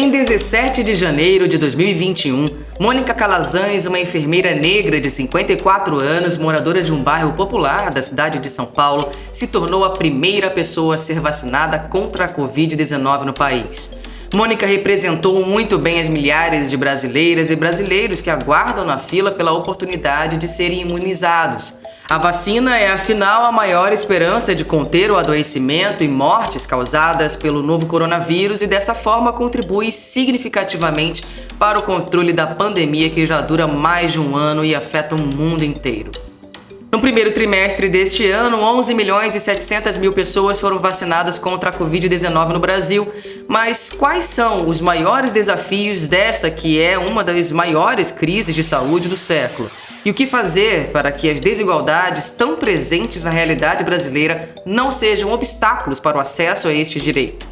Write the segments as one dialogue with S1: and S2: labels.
S1: Em 17 de janeiro de 2021, Mônica Calazans, uma enfermeira negra de 54 anos, moradora de um bairro popular da cidade de São Paulo, se tornou a primeira pessoa a ser vacinada contra a Covid-19 no país. Mônica representou muito bem as milhares de brasileiras e brasileiros que aguardam na fila pela oportunidade de serem imunizados. A vacina é, afinal, a maior esperança de conter o adoecimento e mortes causadas pelo novo coronavírus e, dessa forma, contribui significativamente para o controle da pandemia que já dura mais de um ano e afeta o mundo inteiro. No primeiro trimestre deste ano, 11 milhões e 700 mil pessoas foram vacinadas contra a Covid-19 no Brasil. Mas quais são os maiores desafios desta que é uma das maiores crises de saúde do século? E o que fazer para que as desigualdades tão presentes na realidade brasileira não sejam obstáculos para o acesso a este direito?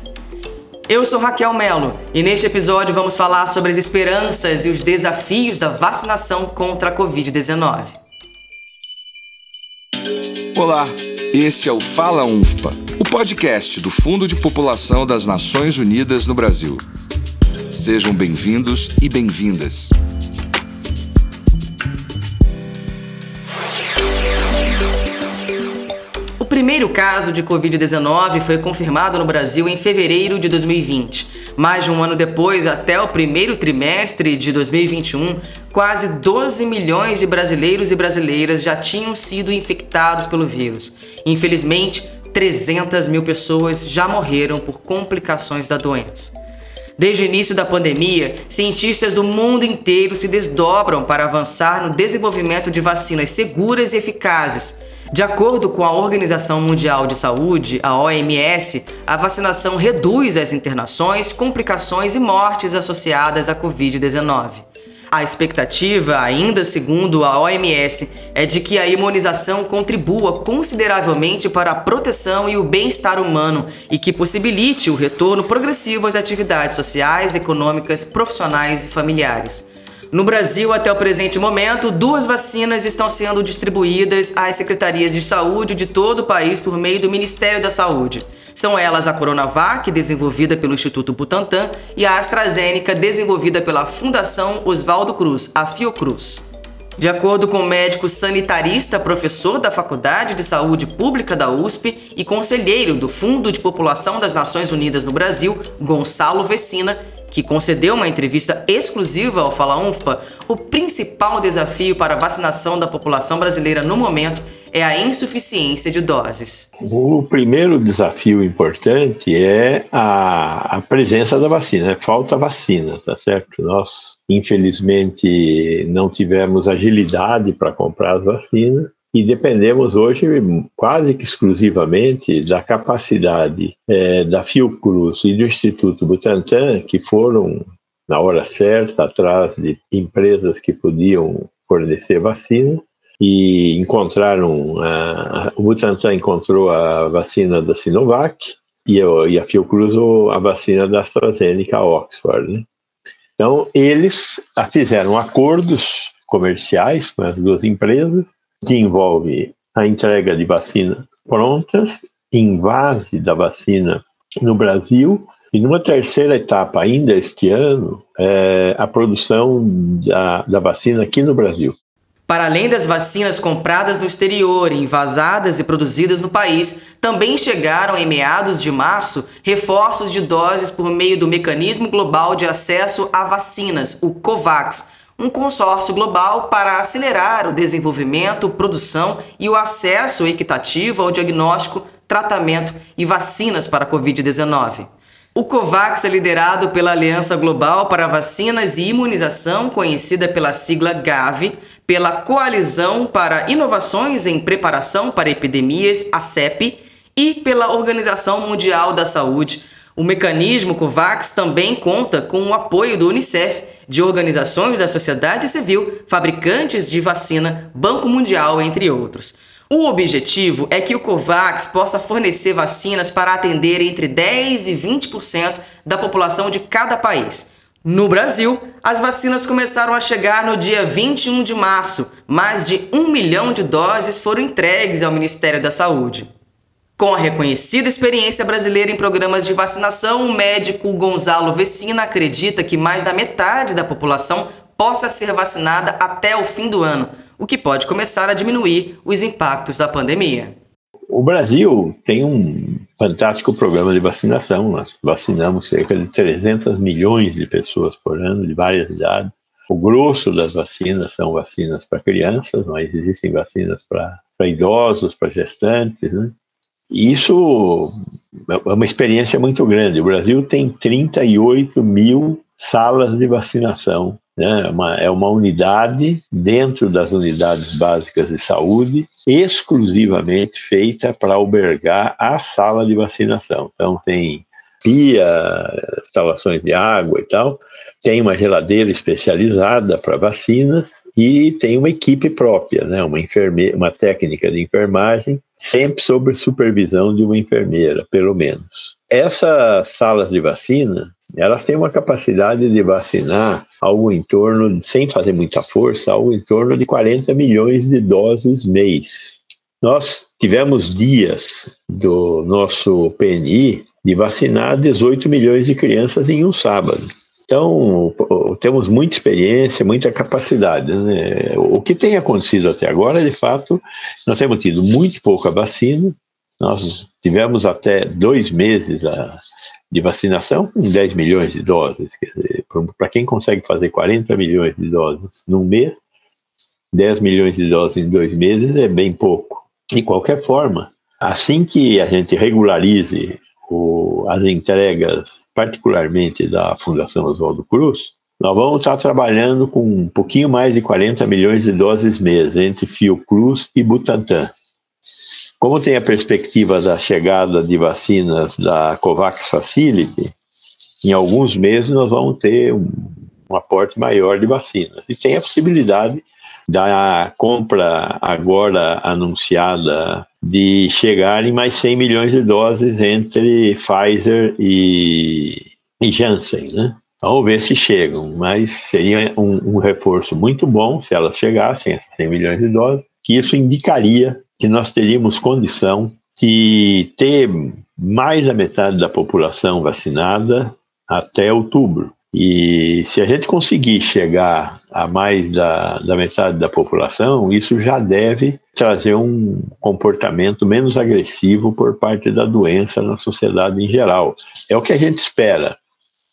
S1: Eu sou Raquel Melo e neste episódio vamos falar sobre as esperanças e os desafios da vacinação contra a Covid-19.
S2: Olá, este é o Fala UNFPA, o podcast do Fundo de População das Nações Unidas no Brasil. Sejam bem-vindos e bem-vindas.
S1: O primeiro caso de Covid-19 foi confirmado no Brasil em fevereiro de 2020. Mais de um ano depois, até o primeiro trimestre de 2021, quase 12 milhões de brasileiros e brasileiras já tinham sido infectados pelo vírus. Infelizmente, 300 mil pessoas já morreram por complicações da doença. Desde o início da pandemia, cientistas do mundo inteiro se desdobram para avançar no desenvolvimento de vacinas seguras e eficazes de acordo com a Organização Mundial de Saúde, a OMS, a vacinação reduz as internações, complicações e mortes associadas à Covid-19. A expectativa, ainda segundo a OMS, é de que a imunização contribua consideravelmente para a proteção e o bem-estar humano e que possibilite o retorno progressivo às atividades sociais, econômicas, profissionais e familiares. No Brasil, até o presente momento, duas vacinas estão sendo distribuídas às secretarias de saúde de todo o país por meio do Ministério da Saúde. São elas a Coronavac, desenvolvida pelo Instituto Butantan, e a AstraZeneca, desenvolvida pela Fundação Oswaldo Cruz, a Fiocruz. De acordo com o médico sanitarista, professor da Faculdade de Saúde Pública da USP e conselheiro do Fundo de População das Nações Unidas no Brasil, Gonçalo Vecina, que concedeu uma entrevista exclusiva ao Fala UNFPA, o principal desafio para a vacinação da população brasileira no momento é a insuficiência de doses.
S3: O primeiro desafio importante é a, a presença da vacina, é falta vacina, tá certo? Nós, infelizmente, não tivemos agilidade para comprar as vacinas e dependemos hoje quase que exclusivamente da capacidade é, da Fiocruz e do Instituto Butantan, que foram, na hora certa, atrás de empresas que podiam fornecer vacina, e encontraram, a, o Butantan encontrou a vacina da Sinovac e e a Fiocruz a vacina da AstraZeneca Oxford. Né? Então, eles fizeram acordos comerciais com as duas empresas que envolve a entrega de vacinas prontas, invase da vacina no Brasil e numa terceira etapa, ainda este ano, é a produção da, da vacina aqui no Brasil.
S1: Para além das vacinas compradas no exterior, envasadas e produzidas no país, também chegaram em meados de março reforços de doses por meio do Mecanismo Global de Acesso a Vacinas, o COVAX, um consórcio global para acelerar o desenvolvimento, produção e o acesso equitativo ao diagnóstico, tratamento e vacinas para a Covid-19. O COVAX é liderado pela Aliança Global para Vacinas e Imunização, conhecida pela sigla GAVI, pela Coalizão para Inovações em Preparação para Epidemias, a CEP, e pela Organização Mundial da Saúde, o mecanismo COVAX também conta com o apoio do Unicef, de organizações da sociedade civil, fabricantes de vacina, Banco Mundial, entre outros. O objetivo é que o COVAX possa fornecer vacinas para atender entre 10 e 20% da população de cada país. No Brasil, as vacinas começaram a chegar no dia 21 de março. Mais de um milhão de doses foram entregues ao Ministério da Saúde. Com a reconhecida experiência brasileira em programas de vacinação, o médico Gonzalo Vecina acredita que mais da metade da população possa ser vacinada até o fim do ano, o que pode começar a diminuir os impactos da pandemia.
S3: O Brasil tem um fantástico programa de vacinação. Nós vacinamos cerca de 300 milhões de pessoas por ano, de várias idades. O grosso das vacinas são vacinas para crianças, mas existem vacinas para idosos, para gestantes. Né? E isso é uma experiência muito grande. O Brasil tem 38 mil salas de vacinação né? Uma, é uma unidade dentro das unidades básicas de saúde, exclusivamente feita para albergar a sala de vacinação. Então, tem pia, instalações de água e tal, tem uma geladeira especializada para vacinas e tem uma equipe própria, né? uma, uma técnica de enfermagem, sempre sob supervisão de uma enfermeira, pelo menos. Essas salas de vacina elas têm uma capacidade de vacinar algo em torno, sem fazer muita força, algo em torno de 40 milhões de doses mês. Nós tivemos dias do nosso PNI de vacinar 18 milhões de crianças em um sábado. Então, temos muita experiência, muita capacidade. Né? O que tem acontecido até agora, de fato, nós temos tido muito pouca vacina, nós tivemos até dois meses a, de vacinação com 10 milhões de doses. Para quem consegue fazer 40 milhões de doses num mês, 10 milhões de doses em dois meses é bem pouco. De qualquer forma, assim que a gente regularize o, as entregas, particularmente da Fundação Oswaldo Cruz, nós vamos estar trabalhando com um pouquinho mais de 40 milhões de doses mês entre Fiocruz e Butantan. Como tem a perspectiva da chegada de vacinas da COVAX Facility, em alguns meses nós vamos ter um, um aporte maior de vacinas. E tem a possibilidade da compra agora anunciada de chegar em mais 100 milhões de doses entre Pfizer e, e Janssen, né? Vamos ver se chegam, mas seria um, um reforço muito bom se elas chegassem, essas 100 milhões de doses, que isso indicaria que nós teríamos condição de ter mais da metade da população vacinada até outubro. E se a gente conseguir chegar a mais da, da metade da população, isso já deve trazer um comportamento menos agressivo por parte da doença na sociedade em geral. É o que a gente espera.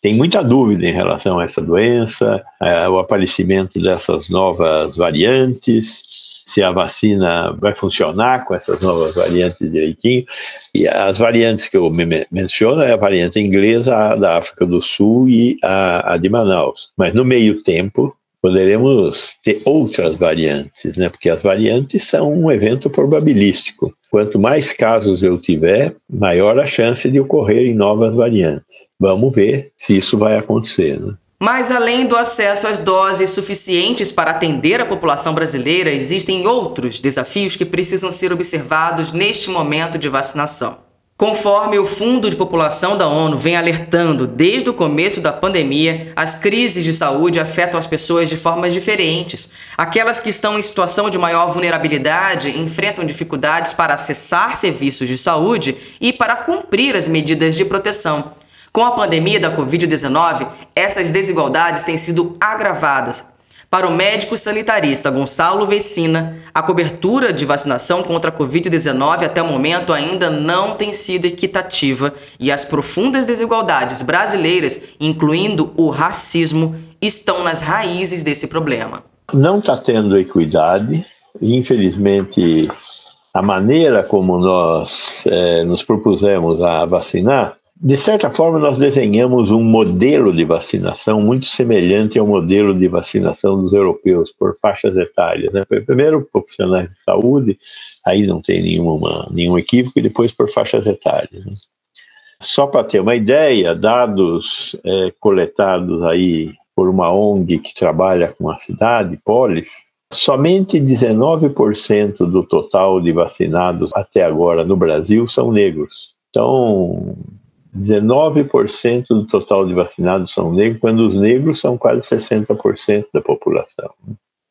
S3: Tem muita dúvida em relação a essa doença, é, o aparecimento dessas novas variantes, se a vacina vai funcionar com essas novas variantes direitinho. E as variantes que eu menciono é a variante inglesa, a da África do Sul e a, a de Manaus. Mas no meio tempo, poderemos ter outras variantes, né? Porque as variantes são um evento probabilístico. Quanto mais casos eu tiver, maior a chance de ocorrerem novas variantes. Vamos ver se isso vai acontecer, né?
S1: Mas além do acesso às doses suficientes para atender a população brasileira, existem outros desafios que precisam ser observados neste momento de vacinação. Conforme o Fundo de População da ONU vem alertando desde o começo da pandemia, as crises de saúde afetam as pessoas de formas diferentes. Aquelas que estão em situação de maior vulnerabilidade enfrentam dificuldades para acessar serviços de saúde e para cumprir as medidas de proteção. Com a pandemia da Covid-19, essas desigualdades têm sido agravadas. Para o médico sanitarista Gonçalo Vecina, a cobertura de vacinação contra a Covid-19 até o momento ainda não tem sido equitativa e as profundas desigualdades brasileiras, incluindo o racismo, estão nas raízes desse problema.
S3: Não está tendo equidade, infelizmente, a maneira como nós é, nos propusemos a vacinar de certa forma, nós desenhamos um modelo de vacinação muito semelhante ao modelo de vacinação dos europeus, por faixas etárias. Né? Primeiro, profissionais de saúde, aí não tem nenhuma, nenhum equívoco, e depois por faixas etárias. Né? Só para ter uma ideia, dados é, coletados aí por uma ONG que trabalha com a cidade, Polis, somente 19% do total de vacinados até agora no Brasil são negros. Então, 19% do total de vacinados são negros, quando os negros são quase 60% da população.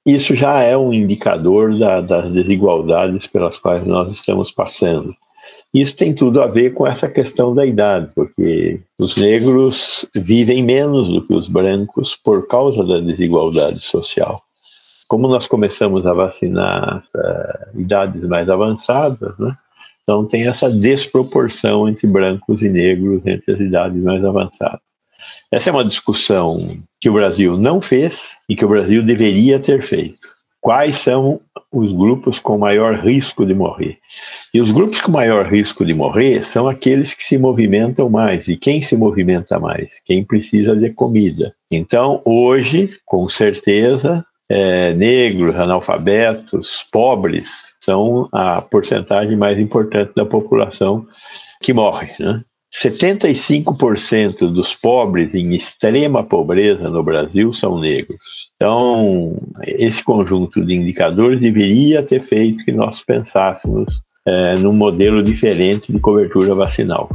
S3: Isso já é um indicador da, das desigualdades pelas quais nós estamos passando. Isso tem tudo a ver com essa questão da idade, porque os negros vivem menos do que os brancos por causa da desigualdade social. Como nós começamos a vacinar uh, idades mais avançadas, né? Então tem essa desproporção entre brancos e negros entre as idades mais avançadas. Essa é uma discussão que o Brasil não fez e que o Brasil deveria ter feito. Quais são os grupos com maior risco de morrer? E os grupos com maior risco de morrer são aqueles que se movimentam mais. E quem se movimenta mais? Quem precisa de comida. Então, hoje, com certeza, é, negros, analfabetos, pobres são a porcentagem mais importante da população que morre. Né? 75% dos pobres em extrema pobreza no Brasil são negros. Então, esse conjunto de indicadores deveria ter feito que nós pensássemos é, num modelo diferente de cobertura vacinal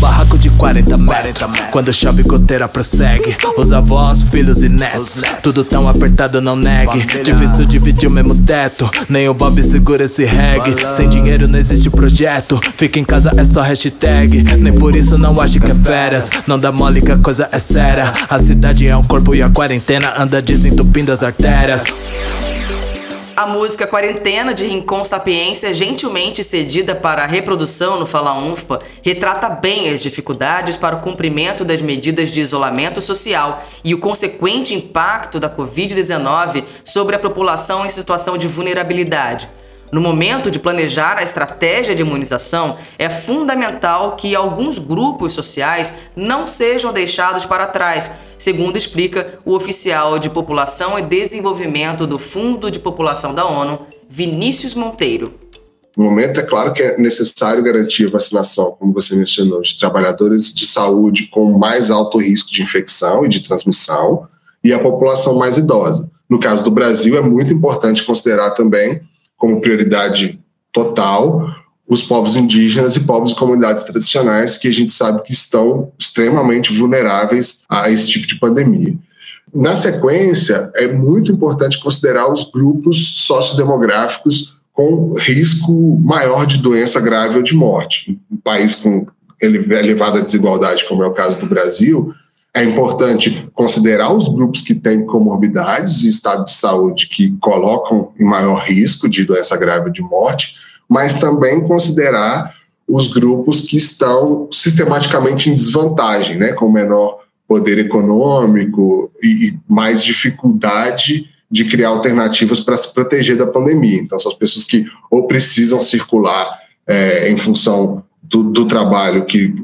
S4: barraco de 40 metros. Quando chove, goteira prossegue. Os avós, filhos e netos. Tudo tão apertado, não negue. Difícil dividir o mesmo teto. Nem o Bob segura esse reggae. Sem dinheiro não existe projeto. Fica em casa é só hashtag. Nem por isso não acho que é férias. Não dá mole que a coisa é séria. A cidade é um corpo e a quarentena anda desentupindo as artérias.
S1: A música Quarentena de Rincon Sapiência, gentilmente cedida para a reprodução no Fala UNFPA, retrata bem as dificuldades para o cumprimento das medidas de isolamento social e o consequente impacto da Covid-19 sobre a população em situação de vulnerabilidade. No momento de planejar a estratégia de imunização, é fundamental que alguns grupos sociais não sejam deixados para trás, segundo explica o oficial de População e Desenvolvimento do Fundo de População da ONU, Vinícius Monteiro.
S5: No momento, é claro que é necessário garantir vacinação, como você mencionou, de trabalhadores de saúde com mais alto risco de infecção e de transmissão e a população mais idosa. No caso do Brasil, é muito importante considerar também como prioridade total os povos indígenas e povos de comunidades tradicionais que a gente sabe que estão extremamente vulneráveis a esse tipo de pandemia. Na sequência, é muito importante considerar os grupos sociodemográficos com risco maior de doença grave ou de morte. Um país com elevada desigualdade, como é o caso do Brasil, é importante considerar os grupos que têm comorbidades e estado de saúde que colocam em maior risco de doença grave de morte, mas também considerar os grupos que estão sistematicamente em desvantagem, né, com menor poder econômico e mais dificuldade de criar alternativas para se proteger da pandemia. Então, são as pessoas que ou precisam circular é, em função do, do trabalho que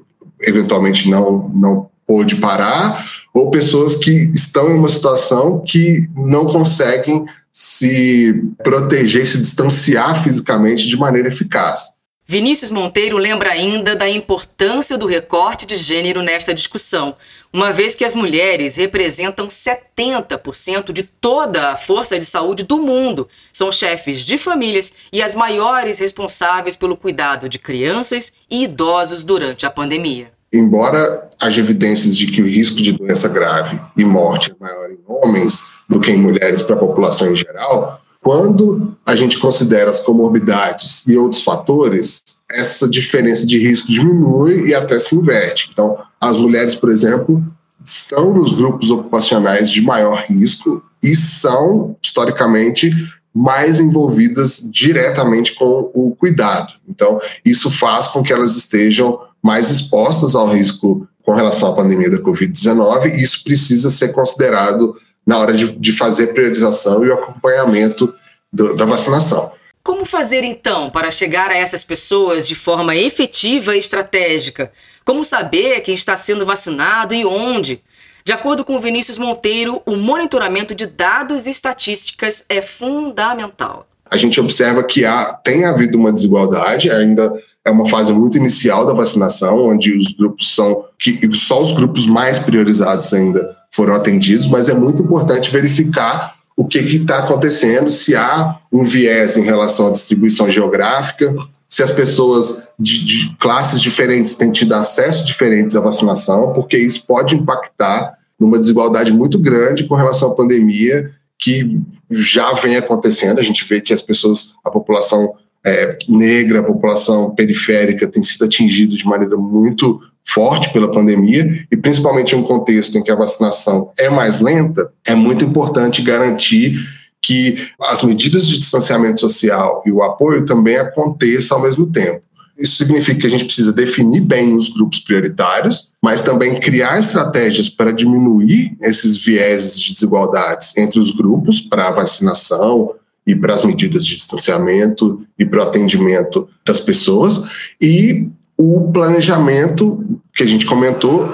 S5: eventualmente não, não pôde parar, ou pessoas que estão em uma situação que não conseguem se proteger, se distanciar fisicamente de maneira eficaz.
S1: Vinícius Monteiro lembra ainda da importância do recorte de gênero nesta discussão, uma vez que as mulheres representam 70% de toda a força de saúde do mundo, são chefes de famílias e as maiores responsáveis pelo cuidado de crianças e idosos durante a pandemia
S5: embora haja evidências de que o risco de doença grave e morte é maior em homens do que em mulheres para a população em geral, quando a gente considera as comorbidades e outros fatores, essa diferença de risco diminui e até se inverte. Então, as mulheres, por exemplo, estão nos grupos ocupacionais de maior risco e são, historicamente, mais envolvidas diretamente com o cuidado. Então, isso faz com que elas estejam mais expostas ao risco com relação à pandemia da Covid-19, e isso precisa ser considerado na hora de, de fazer priorização e o acompanhamento do, da vacinação.
S1: Como fazer então para chegar a essas pessoas de forma efetiva e estratégica? Como saber quem está sendo vacinado e onde? De acordo com Vinícius Monteiro, o monitoramento de dados e estatísticas é fundamental.
S5: A gente observa que há, tem havido uma desigualdade, ainda é uma fase muito inicial da vacinação, onde os grupos são que só os grupos mais priorizados ainda foram atendidos, mas é muito importante verificar o que está acontecendo, se há um viés em relação à distribuição geográfica, se as pessoas de, de classes diferentes têm tido acesso diferentes à vacinação, porque isso pode impactar numa desigualdade muito grande com relação à pandemia que já vem acontecendo. A gente vê que as pessoas, a população é, negra, a população periférica tem sido atingida de maneira muito forte pela pandemia e principalmente em um contexto em que a vacinação é mais lenta, é muito importante garantir que as medidas de distanciamento social e o apoio também aconteçam ao mesmo tempo. Isso significa que a gente precisa definir bem os grupos prioritários, mas também criar estratégias para diminuir esses vieses de desigualdades entre os grupos para a vacinação e para as medidas de distanciamento e para o atendimento das pessoas e o planejamento que a gente comentou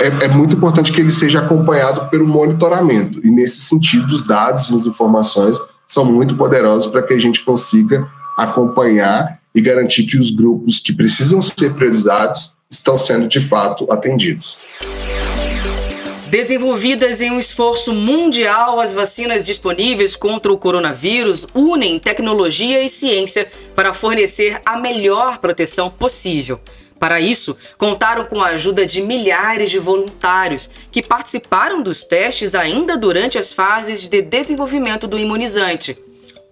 S5: é, é, muito importante que ele seja acompanhado pelo monitoramento e nesse sentido os dados e as informações são muito poderosos para que a gente consiga acompanhar e garantir que os grupos que precisam ser priorizados estão sendo de fato atendidos.
S1: Desenvolvidas em um esforço mundial, as vacinas disponíveis contra o coronavírus unem tecnologia e ciência para fornecer a melhor proteção possível. Para isso, contaram com a ajuda de milhares de voluntários que participaram dos testes ainda durante as fases de desenvolvimento do imunizante.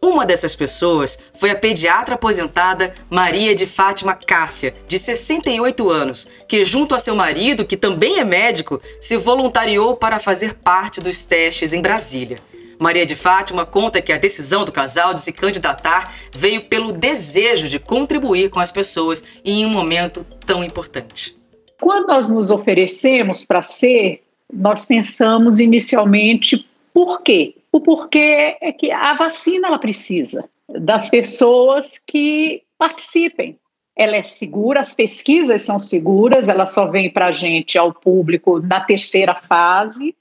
S1: Uma dessas pessoas foi a pediatra aposentada Maria de Fátima Cássia, de 68 anos, que, junto a seu marido, que também é médico, se voluntariou para fazer parte dos testes em Brasília. Maria de Fátima conta que a decisão do casal de se candidatar veio pelo desejo de contribuir com as pessoas em um momento tão importante.
S6: Quando nós nos oferecemos para ser, nós pensamos inicialmente por quê? O porquê é que a vacina ela precisa das pessoas que participem. Ela é segura, as pesquisas são seguras, ela só vem para a gente, ao público, na terceira fase,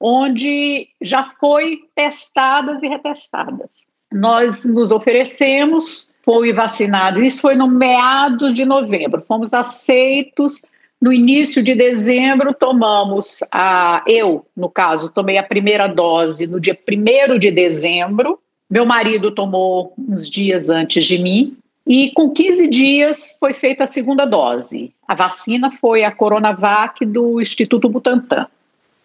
S6: onde já foi testadas e retestadas. Nós nos oferecemos, foi vacinado, isso foi no meados de novembro, fomos aceitos no início de dezembro, tomamos a. Eu, no caso, tomei a primeira dose no dia 1 de dezembro. Meu marido tomou uns dias antes de mim. E com 15 dias foi feita a segunda dose. A vacina foi a Coronavac do Instituto Butantan.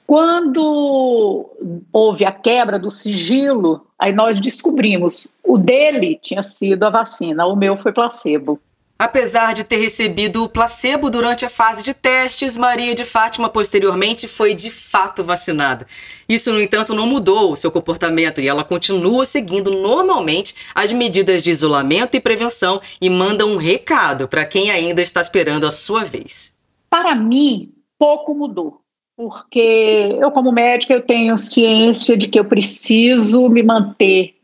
S6: Quando houve a quebra do sigilo, aí nós descobrimos o dele tinha sido a vacina, o meu foi placebo.
S1: Apesar de ter recebido o placebo durante a fase de testes, Maria de Fátima posteriormente foi de fato vacinada. Isso, no entanto, não mudou o seu comportamento e ela continua seguindo normalmente as medidas de isolamento e prevenção e manda um recado para quem ainda está esperando a sua vez.
S6: Para mim, pouco mudou, porque eu como médica eu tenho ciência de que eu preciso me manter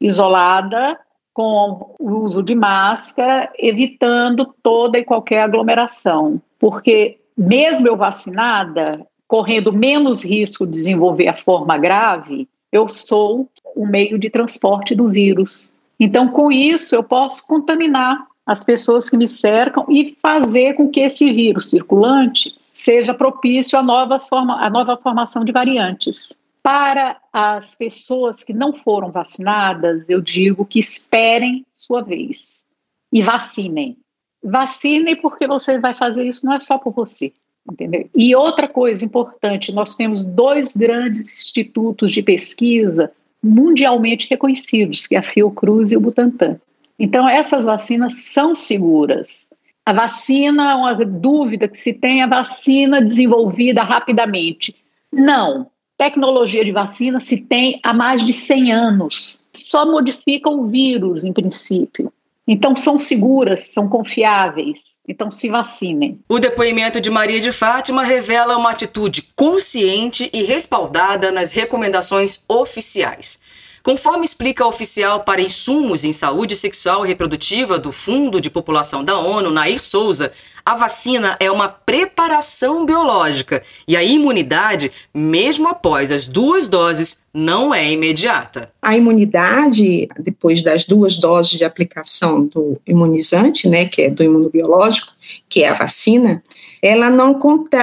S6: isolada com o uso de máscara, evitando toda e qualquer aglomeração. Porque, mesmo eu vacinada, correndo menos risco de desenvolver a forma grave, eu sou o meio de transporte do vírus. Então, com isso, eu posso contaminar as pessoas que me cercam e fazer com que esse vírus circulante seja propício à nova, forma, à nova formação de variantes. Para as pessoas que não foram vacinadas, eu digo que esperem sua vez e vacinem. Vacinem porque você vai fazer isso não é só por você, entendeu? E outra coisa importante, nós temos dois grandes institutos de pesquisa mundialmente reconhecidos, que é a Fiocruz e o Butantan. Então essas vacinas são seguras. A vacina, uma dúvida que se tem, a vacina desenvolvida rapidamente. Não, Tecnologia de vacina se tem há mais de 100 anos. Só modifica o vírus, em princípio. Então, são seguras, são confiáveis. Então, se vacinem.
S1: O depoimento de Maria de Fátima revela uma atitude consciente e respaldada nas recomendações oficiais. Conforme explica a oficial para insumos em saúde sexual e reprodutiva do Fundo de População da ONU, Nair Souza, a vacina é uma preparação biológica e a imunidade, mesmo após as duas doses, não é imediata.
S7: A imunidade, depois das duas doses de aplicação do imunizante, né, que é do imunobiológico, que é a vacina, ela não,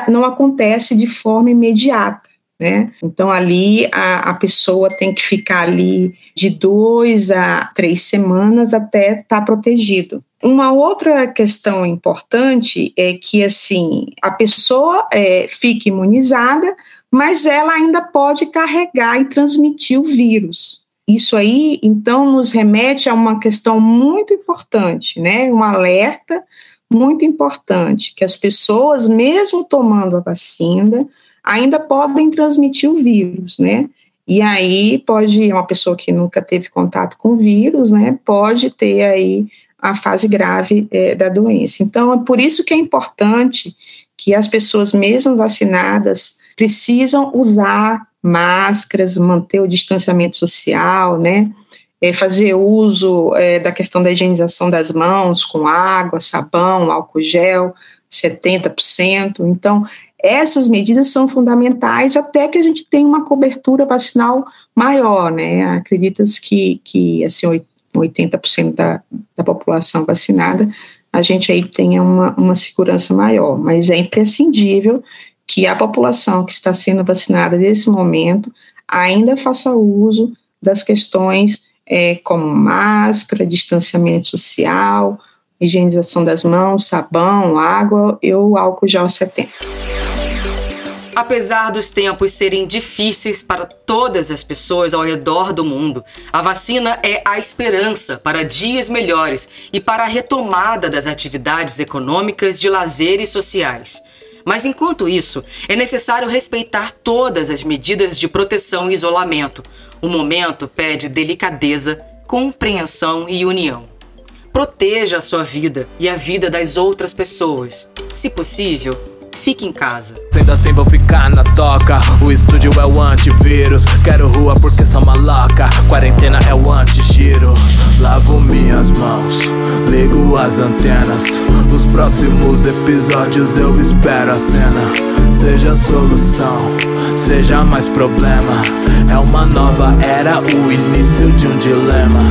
S7: não acontece de forma imediata né? Então, ali a, a pessoa tem que ficar ali de dois a três semanas até estar tá protegido. Uma outra questão importante é que, assim, a pessoa é, fica imunizada, mas ela ainda pode carregar e transmitir o vírus. isso aí, então, nos remete a uma questão muito importante, né? Um alerta muito importante, que as pessoas, mesmo tomando a vacina, ainda podem transmitir o vírus, né? E aí pode, uma pessoa que nunca teve contato com vírus, né, pode ter aí a fase grave é, da doença. Então, é por isso que é importante que as pessoas, mesmo vacinadas, precisam usar máscaras, manter o distanciamento social, né? É, fazer uso é, da questão da higienização das mãos com água, sabão, álcool gel, 70%. Então, essas medidas são fundamentais até que a gente tenha uma cobertura vacinal maior, né? Acredita-se que, que assim, 80% da, da população vacinada, a gente aí tenha uma, uma segurança maior, mas é imprescindível que a população que está sendo vacinada nesse momento ainda faça uso das questões é, como máscara, distanciamento social, higienização das mãos, sabão, água e o álcool gel 70.
S1: Apesar dos tempos serem difíceis para todas as pessoas ao redor do mundo, a vacina é a esperança para dias melhores e para a retomada das atividades econômicas, de lazer e sociais. Mas enquanto isso, é necessário respeitar todas as medidas de proteção e isolamento. O momento pede delicadeza, compreensão e união. Proteja a sua vida e a vida das outras pessoas. Se possível, fique em casa.
S4: Sendo assim vou ficar na toca. O estúdio é o antivírus. Quero rua porque sou maloca. Quarentena é o antigiro. Lavo minhas mãos, ligo as antenas. Os próximos episódios eu espero a cena. Seja solução, seja mais problema. É uma nova era, o início de um dilema.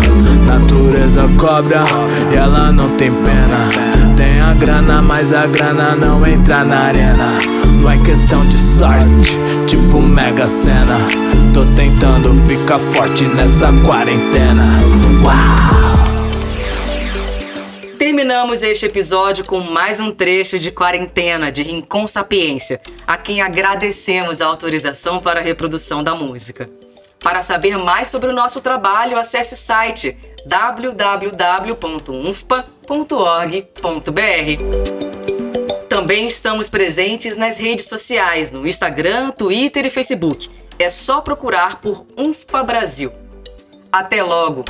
S4: Natureza cobra e ela não tem pena. Tem a grana, mas a grana não entra na arena. Não é questão de sorte, tipo mega cena. Tô tentando ficar forte nessa quarentena. Uau!
S1: Terminamos este episódio com mais um trecho de quarentena de Rincon Sapiência, a quem agradecemos a autorização para a reprodução da música. Para saber mais sobre o nosso trabalho, acesse o site www.unfpa.org.br. Também estamos presentes nas redes sociais, no Instagram, Twitter e Facebook. É só procurar por UNFPA Brasil. Até logo!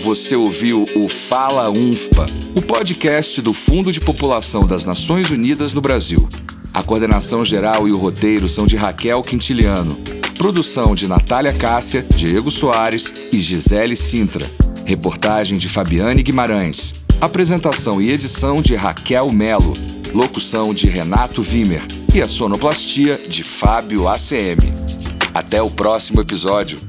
S2: Você ouviu o Fala UNFPA, o podcast do Fundo de População das Nações Unidas no Brasil. A coordenação geral e o roteiro são de Raquel Quintiliano. Produção de Natália Cássia, Diego Soares e Gisele Sintra. Reportagem de Fabiane Guimarães. Apresentação e edição de Raquel Melo. Locução de Renato Vimer. E a sonoplastia de Fábio ACM. Até o próximo episódio.